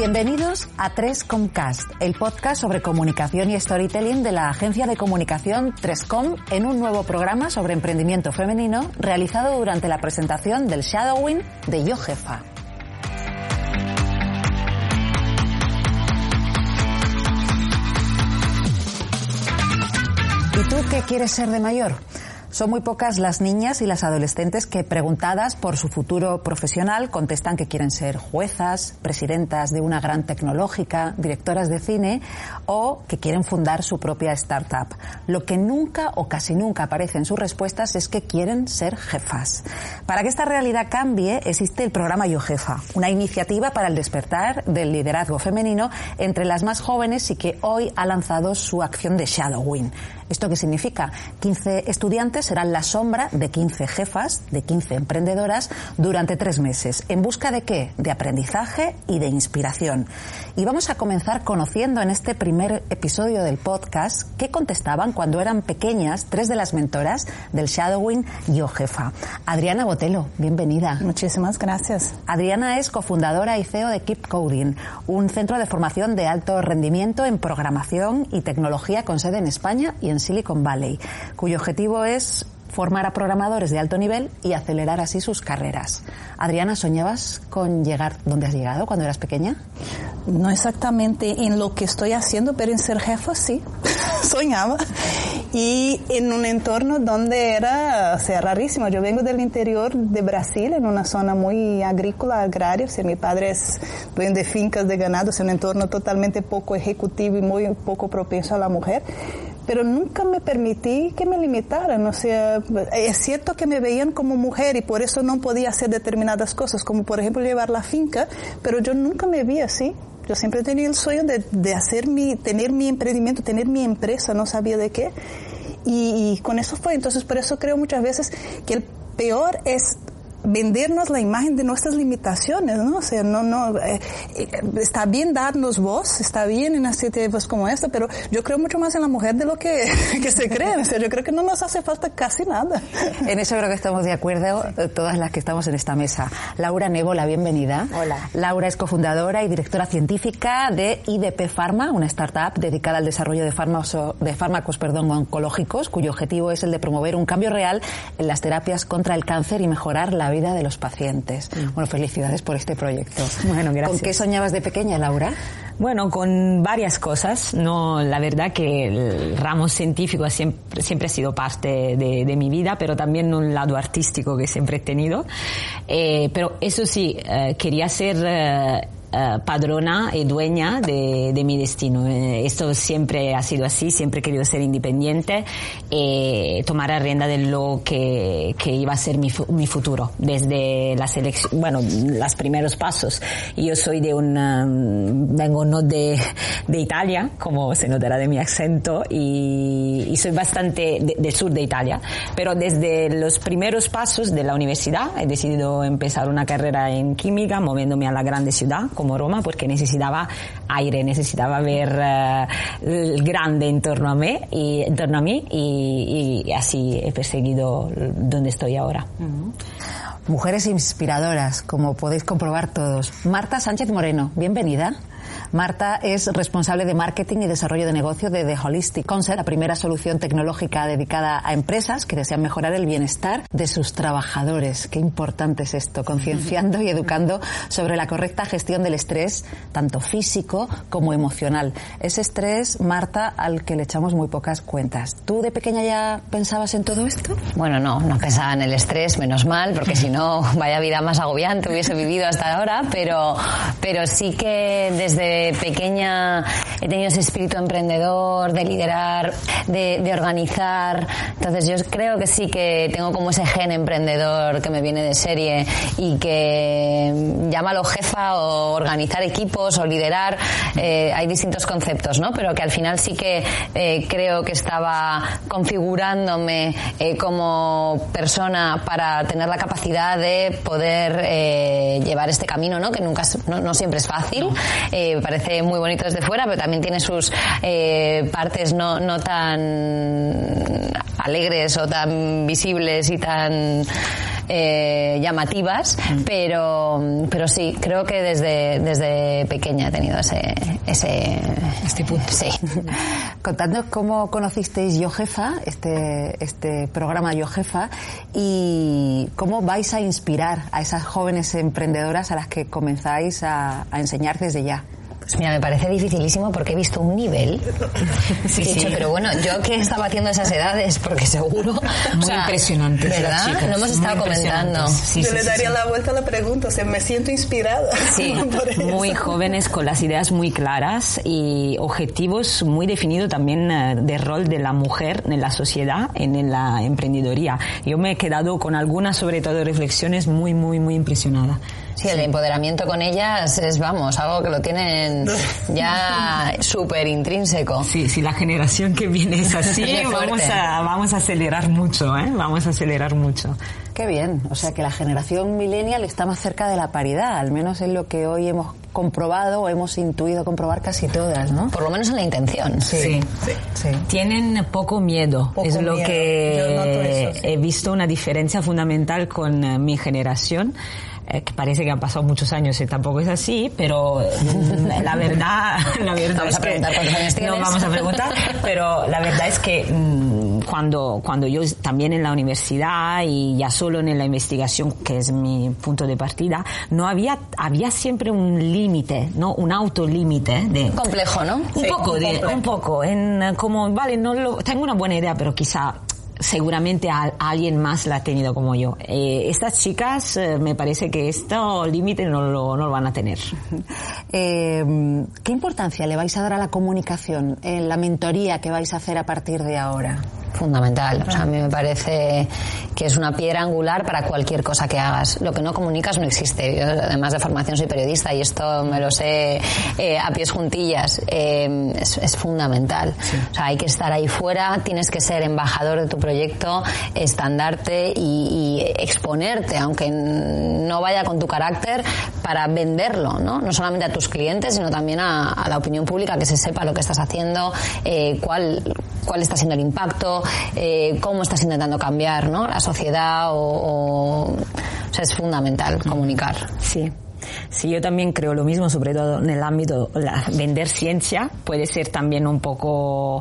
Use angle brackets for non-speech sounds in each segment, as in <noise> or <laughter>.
Bienvenidos a 3Comcast, el podcast sobre comunicación y storytelling de la agencia de comunicación 3Com en un nuevo programa sobre emprendimiento femenino realizado durante la presentación del Shadowing de Yo Jefa. ¿Y tú qué quieres ser de mayor? Son muy pocas las niñas y las adolescentes que, preguntadas por su futuro profesional, contestan que quieren ser juezas, presidentas de una gran tecnológica, directoras de cine o que quieren fundar su propia startup. Lo que nunca o casi nunca aparece en sus respuestas es que quieren ser jefas. Para que esta realidad cambie, existe el programa Yo Jefa, una iniciativa para el despertar del liderazgo femenino entre las más jóvenes y que hoy ha lanzado su acción de Shadowing. ¿Esto qué significa? 15 estudiantes serán la sombra de 15 jefas, de 15 emprendedoras, durante tres meses. ¿En busca de qué? De aprendizaje y de inspiración. Y vamos a comenzar conociendo en este primer episodio del podcast qué contestaban cuando eran pequeñas tres de las mentoras del Shadowing Yo Jefa. Adriana Botelo, bienvenida. Muchísimas gracias. Adriana es cofundadora y CEO de Keep Coding, un centro de formación de alto rendimiento en programación y tecnología con sede en España y en Silicon Valley, cuyo objetivo es formar a programadores de alto nivel y acelerar así sus carreras. Adriana, ¿soñabas con llegar donde has llegado cuando eras pequeña? No exactamente en lo que estoy haciendo, pero en ser jefa sí, <laughs> soñaba. Y en un entorno donde era, o sea, rarísimo. Yo vengo del interior de Brasil, en una zona muy agrícola, agraria. O mi padre es dueño de fincas de ganado, es un entorno totalmente poco ejecutivo y muy poco propenso a la mujer pero nunca me permití que me limitaran. O sea, es cierto que me veían como mujer y por eso no podía hacer determinadas cosas, como por ejemplo llevar la finca, pero yo nunca me vi así. Yo siempre tenía el sueño de, de hacer mi, tener mi emprendimiento, tener mi empresa, no sabía de qué. Y, y con eso fue. Entonces, por eso creo muchas veces que el peor es vendernos la imagen de nuestras limitaciones, ¿no? O sea, no, no, eh, eh, está bien darnos voz, está bien en iniciativas como esta, pero yo creo mucho más en la mujer de lo que, <laughs> que se cree. O sea, yo creo que no nos hace falta casi nada. En eso creo que estamos de acuerdo todas las que estamos en esta mesa. Laura Nebola, bienvenida. Hola. Laura es cofundadora y directora científica de IDP Pharma, una startup dedicada al desarrollo de fármacos, de fármacos perdón, oncológicos, cuyo objetivo es el de promover un cambio real en las terapias contra el cáncer y mejorar la vida de los pacientes. Bueno, felicidades por este proyecto. <laughs> Bueno, gracias. ¿Con qué soñabas de pequeña, Laura? Bueno, con varias cosas. No, la verdad que el ramo científico siempre, siempre ha sido parte de, de, mi vida, pero también un lado artístico que siempre he tenido. Eh, pero eso sí, eh, quería ser eh, Uh, padrona y dueña de, de mi destino. Eh, esto siempre ha sido así, siempre he querido ser independiente y tomar a rienda de lo que, que iba a ser mi, mi futuro, desde la selección, bueno, los primeros pasos. Yo soy de una, vengo no de, de Italia, como se notará de mi acento, y, y soy bastante de, del sur de Italia, pero desde los primeros pasos de la universidad he decidido empezar una carrera en química, moviéndome a la grande ciudad, como Roma porque necesitaba aire, necesitaba ver el grande en torno a mí y en torno a mí y, así he perseguido donde estoy ahora. Mujeres inspiradoras, como podéis comprobar todos. Marta Sánchez Moreno, bienvenida. Marta es responsable de marketing y desarrollo de negocio de The Holistic Concept, la primera solución tecnológica dedicada a empresas que desean mejorar el bienestar de sus trabajadores. Qué importante es esto, concienciando y educando sobre la correcta gestión del estrés, tanto físico como emocional. Ese estrés, Marta, al que le echamos muy pocas cuentas. ¿Tú de pequeña ya pensabas en todo esto? Bueno, no, no pensaba en el estrés, menos mal, porque si no, <laughs> vaya vida más agobiante hubiese vivido hasta ahora, pero, pero sí que desde pequeña he tenido ese espíritu emprendedor, de liderar, de, de organizar. Entonces yo creo que sí que tengo como ese gen emprendedor que me viene de serie y que llámalo jefa o organizar equipos o liderar. Eh, hay distintos conceptos, ¿no? Pero que al final sí que eh, creo que estaba configurándome eh, como persona para tener la capacidad de poder eh, llevar este camino, ¿no? Que nunca, no, siempre es fácil. Eh, parece muy bonito desde fuera, pero también tiene sus eh, partes no, no tan alegres o tan visibles y tan eh, llamativas, pero, pero sí, creo que desde, desde pequeña he tenido ese, ese, Este punto. sí. <laughs> Contadnos cómo conocisteis Yo Jefa, este, este programa Yo Jefa, y cómo vais a inspirar a esas jóvenes emprendedoras a las que comenzáis a, a enseñar desde ya. Pues mira, me parece dificilísimo porque he visto un nivel. <laughs> Sí, he dicho, sí. pero bueno, yo que estaba haciendo esas edades, porque seguro. Muy impresionantes las ¿Verdad? chicas, Lo hemos estado comentando. Sí, Yo sí, le sí, daría sí. la vuelta a la pregunta, o sea, me siento inspirada. Sí, <laughs> por eso. muy jóvenes con las ideas muy claras y objetivos muy definidos también eh, de rol de la mujer en la sociedad, en la emprendedoría. Yo me he quedado con algunas, sobre todo, reflexiones muy, muy, muy impresionada. Sí, el empoderamiento con ellas es, vamos, algo que lo tienen <laughs> ya súper intrínseco. Sí, si la generación que viene es así, <laughs> vamos a, vamos a acelerar mucho, ¿eh? Vamos a acelerar mucho. Qué bien, o sea que la generación millennial está más cerca de la paridad, al menos es lo que hoy hemos comprobado o hemos intuido comprobar casi todas, ¿no? Por lo menos en la intención. Sí. Sí. Tienen poco miedo. Poco es lo miedo. Que eso, sí. he visto una diferencia fundamental con eh, mi generación. Eh, que parece que han pasado muchos años y tampoco es así, pero mm, la verdad, <laughs> la verdad Vamos es a preguntar que cuántos años no vamos a preguntar, pero la verdad es que mm, cuando cuando yo también en la universidad y ya solo en la investigación, que es mi punto de partida, no había había siempre un límite, no, un autolímite de Complejo, ¿no? un Sí, poco, un de, complejo. un poco, en eh, como, vale, no lo, tengo una buena idea, pero quizá seguramente a, alguien más la ha tenido como yo. Eh, estas chicas, eh, me parece que este límite no lo, no lo van a tener. <laughs> Eh, ¿Qué importancia le vais a dar a la comunicación en la mentoría que vais a hacer a partir de ahora? Fundamental. O sea, a mí me parece que es una piedra angular para cualquier cosa que hagas. Lo que no comunicas no existe. Yo, además de formación, soy periodista y esto me lo sé eh, a pies juntillas. Eh, es, es fundamental. O sea, hay que estar ahí fuera, tienes que ser embajador de tu proyecto, estandarte y, y exponerte, aunque no vaya con tu carácter, para venderlo, ¿no? No solamente a tus clientes, sino también a, a la opinión pública, que se sepa lo que estás haciendo, eh, cuál, cuál está siendo el impacto, eh, cómo estás intentando cambiar, ¿no? La sociedad o, o, o sea, es fundamental comunicar. Sí. Sí, yo también creo lo mismo, sobre todo en el ámbito la, vender ciencia puede ser también un poco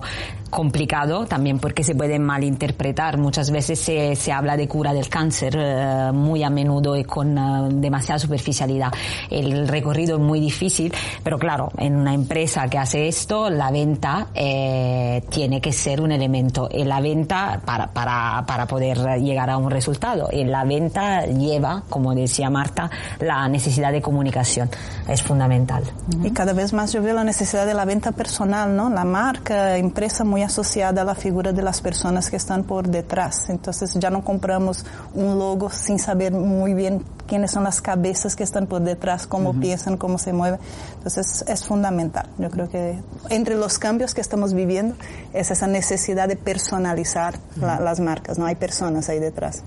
complicado, también porque se puede malinterpretar. Muchas veces se, se habla de cura del cáncer eh, muy a menudo y con eh, demasiada superficialidad. El recorrido es muy difícil, pero claro, en una empresa que hace esto, la venta eh, tiene que ser un elemento. Y la venta para, para, para poder llegar a un resultado. Y la venta lleva, como decía Marta, la necesidad de comunicación. Es fundamental. Y cada vez más yo veo la necesidad de la venta personal, ¿no? La marca, empresa muy asociada a la figura de las personas que están por detrás. Entonces ya no compramos un logo sin saber muy bien quiénes son las cabezas que están por detrás, cómo piensan, cómo se mueven. Entonces es fundamental. Yo creo que entre los cambios que estamos viviendo es esa necesidad de personalizar la- las marcas, ¿no? Hay personas ahí detrás.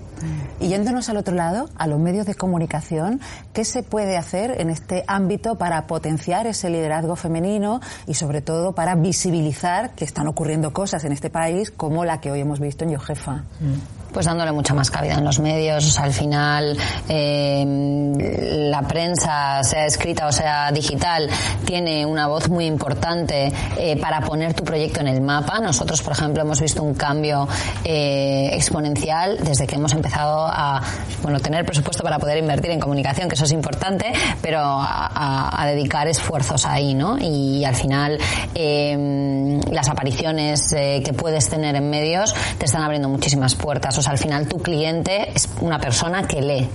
Y yéndonos al otro lado, a los medios de comunicación, ¿qué se puede hacer en este ámbito para potenciar ese liderazgo femenino y sobre todo para visibilizar que están ocurriendo cosas en este país como la que hoy hemos visto en Yo Jefa? Pues dándole mucha más cabida en los medios, o sea, al final eh, la prensa, sea escrita o sea digital, tiene una voz muy importante eh, para poner tu proyecto en el mapa. Nosotros, por ejemplo, hemos visto un cambio eh, exponencial desde que hemos empezado a bueno tener presupuesto para poder invertir en comunicación, que eso es importante, pero a, a- dedicar esfuerzos ahí, ¿no? Y al final eh, las apariciones eh, que puedes tener en medios te están abriendo muchísimas puertas. Sea, al final tu cliente es una persona que lee,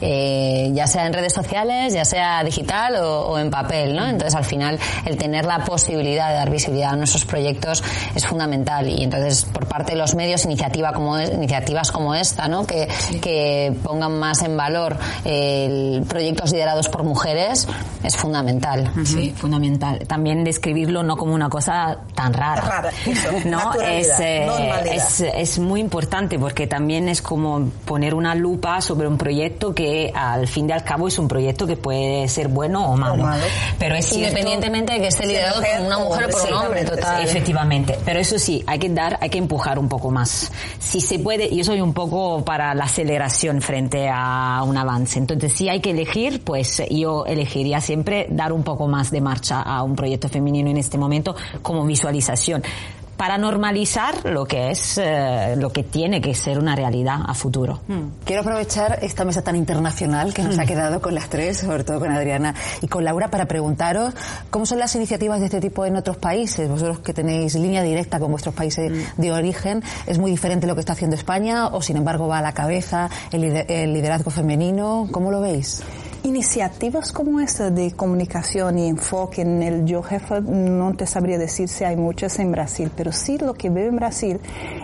eh, ya sea en redes sociales, ya sea digital o, en papel, ¿no? Entonces, al final, el tener la posibilidad de dar visibilidad a nuestros proyectos es fundamental. Y entonces, por parte de los medios, iniciativa como, iniciativas como esta, ¿no? Que, que pongan más en valor eh, proyectos liderados por mujeres es fundamental. Sí, fundamental. También describirlo no como una cosa tan rara. <laughs> no, eh, es, es, muy importante porque también es como poner una lupa sobre un proyecto que al fin y al cabo es un proyecto que puede ser bueno o malo. Pero es Independientemente de que esté liderado por una mujer o por un hombre, total. Efectivamente. Pero eso sí, hay que dar, hay que empujar un poco más. Si se puede, yo soy un poco para la aceleración frente a un avance. Entonces, si hay que elegir, pues yo elegiría siempre dar un poco más de marcha a un proyecto femenino en este momento como visualización para normalizar lo que es eh, lo que tiene que ser una realidad a futuro. Hmm. Quiero aprovechar esta mesa tan internacional que nos ha hmm. quedado con las tres, sobre todo con Adriana y con Laura, para preguntaros cómo son las iniciativas de este tipo en otros países. Vosotros que tenéis línea directa con vuestros países hmm. de origen, ¿es muy diferente lo que está haciendo España o sin embargo va a la cabeza el liderazgo femenino? ¿Cómo lo veis? Iniciativas como esta de comunicación y enfoque en el yo jefa, no te sabría decir si hay muchas en Brasil, pero sí lo que veo en Brasil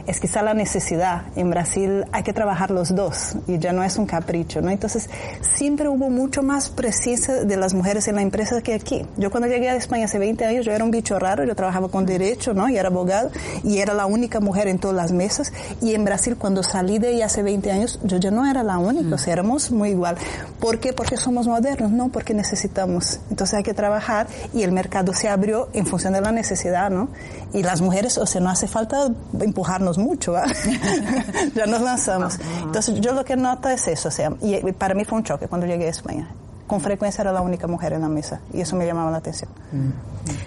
es está la necesidad. En Brasil hay que trabajar los dos y ya no es un capricho, ¿no? Entonces, siempre hubo mucho más presencia de las mujeres en la empresa que aquí. Yo cuando llegué a España hace 20 años, yo era un bicho raro, yo trabajaba con derecho, ¿no? Y era abogado y era la única mujer en todas las mesas. Y en Brasil, cuando salí de ahí hace 20 años, yo ya no era la única, o sea, éramos muy igual. ¿Por qué? Porque somos modernos, no porque necesitamos. Entonces hay que trabajar y el mercado se abrió en función de la necesidad, ¿no? Y las mujeres, o sea, no hace falta empujarnos mucho, <laughs> ya nos lanzamos. Entonces yo lo que noto es eso, o sea, y para mí fue un choque cuando llegué a España con frecuencia era la única mujer en la mesa y eso me llamaba la atención.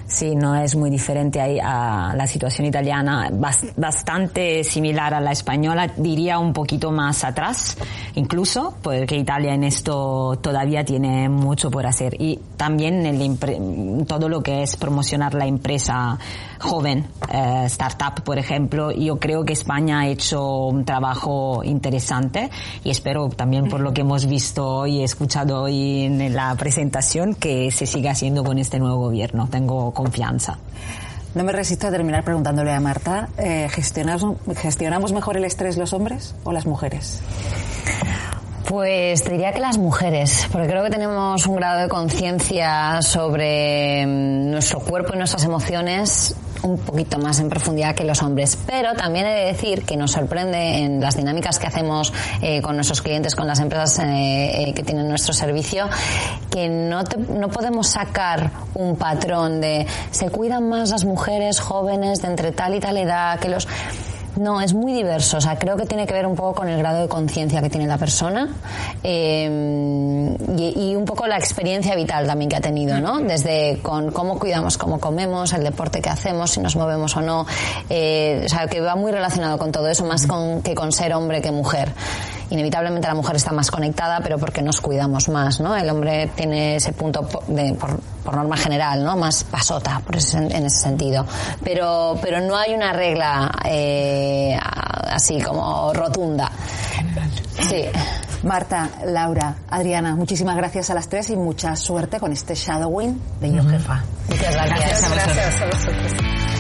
Sí, no es muy diferente ahí a la situación italiana, bastante similar a la española, diría un poquito más atrás, incluso, porque Italia en esto todavía tiene mucho por hacer. Y también en todo lo que es promocionar la empresa joven, eh, startup, por ejemplo. Yo creo que España ha hecho un trabajo interesante y espero también por lo que hemos visto y escuchado hoy en la presentación que se siga haciendo con este nuevo gobierno. Tengo confianza. No me resisto a terminar preguntándole a Marta, eh, ¿gestionamos, ¿gestionamos mejor el estrés los hombres o las mujeres? Pues diría que las mujeres, porque creo que tenemos un grado de conciencia sobre mm, nuestro cuerpo y nuestras emociones un poquito más en profundidad que los hombres. Pero también he de decir que nos sorprende en las dinámicas que hacemos eh, con nuestros clientes, con las empresas eh, eh, que tienen nuestro servicio, que no, no podemos sacar un patrón de se cuidan más las mujeres jóvenes de entre tal y tal edad que los no, es muy diverso. O sea, creo que tiene que ver un poco con el grado de conciencia que tiene la persona eh, y, un poco la experiencia vital también que ha tenido, ¿no? Desde con cómo cuidamos, cómo comemos, el deporte que hacemos, si nos movemos o no. Eh, o sea, que va muy relacionado con todo eso, más con, que con ser hombre que mujer inevitablemente la mujer está más conectada, pero porque nos cuidamos más, ¿no? El hombre tiene ese punto de, por, por, norma general, ¿no? Más pasota por ese, en ese sentido. Pero, pero no hay una regla eh, así como rotunda. Sí. Marta, Laura, Adriana, muchísimas gracias a las tres y mucha suerte con este shadowing de Yo Jefa. Muchas gracias. gracias a vosotros.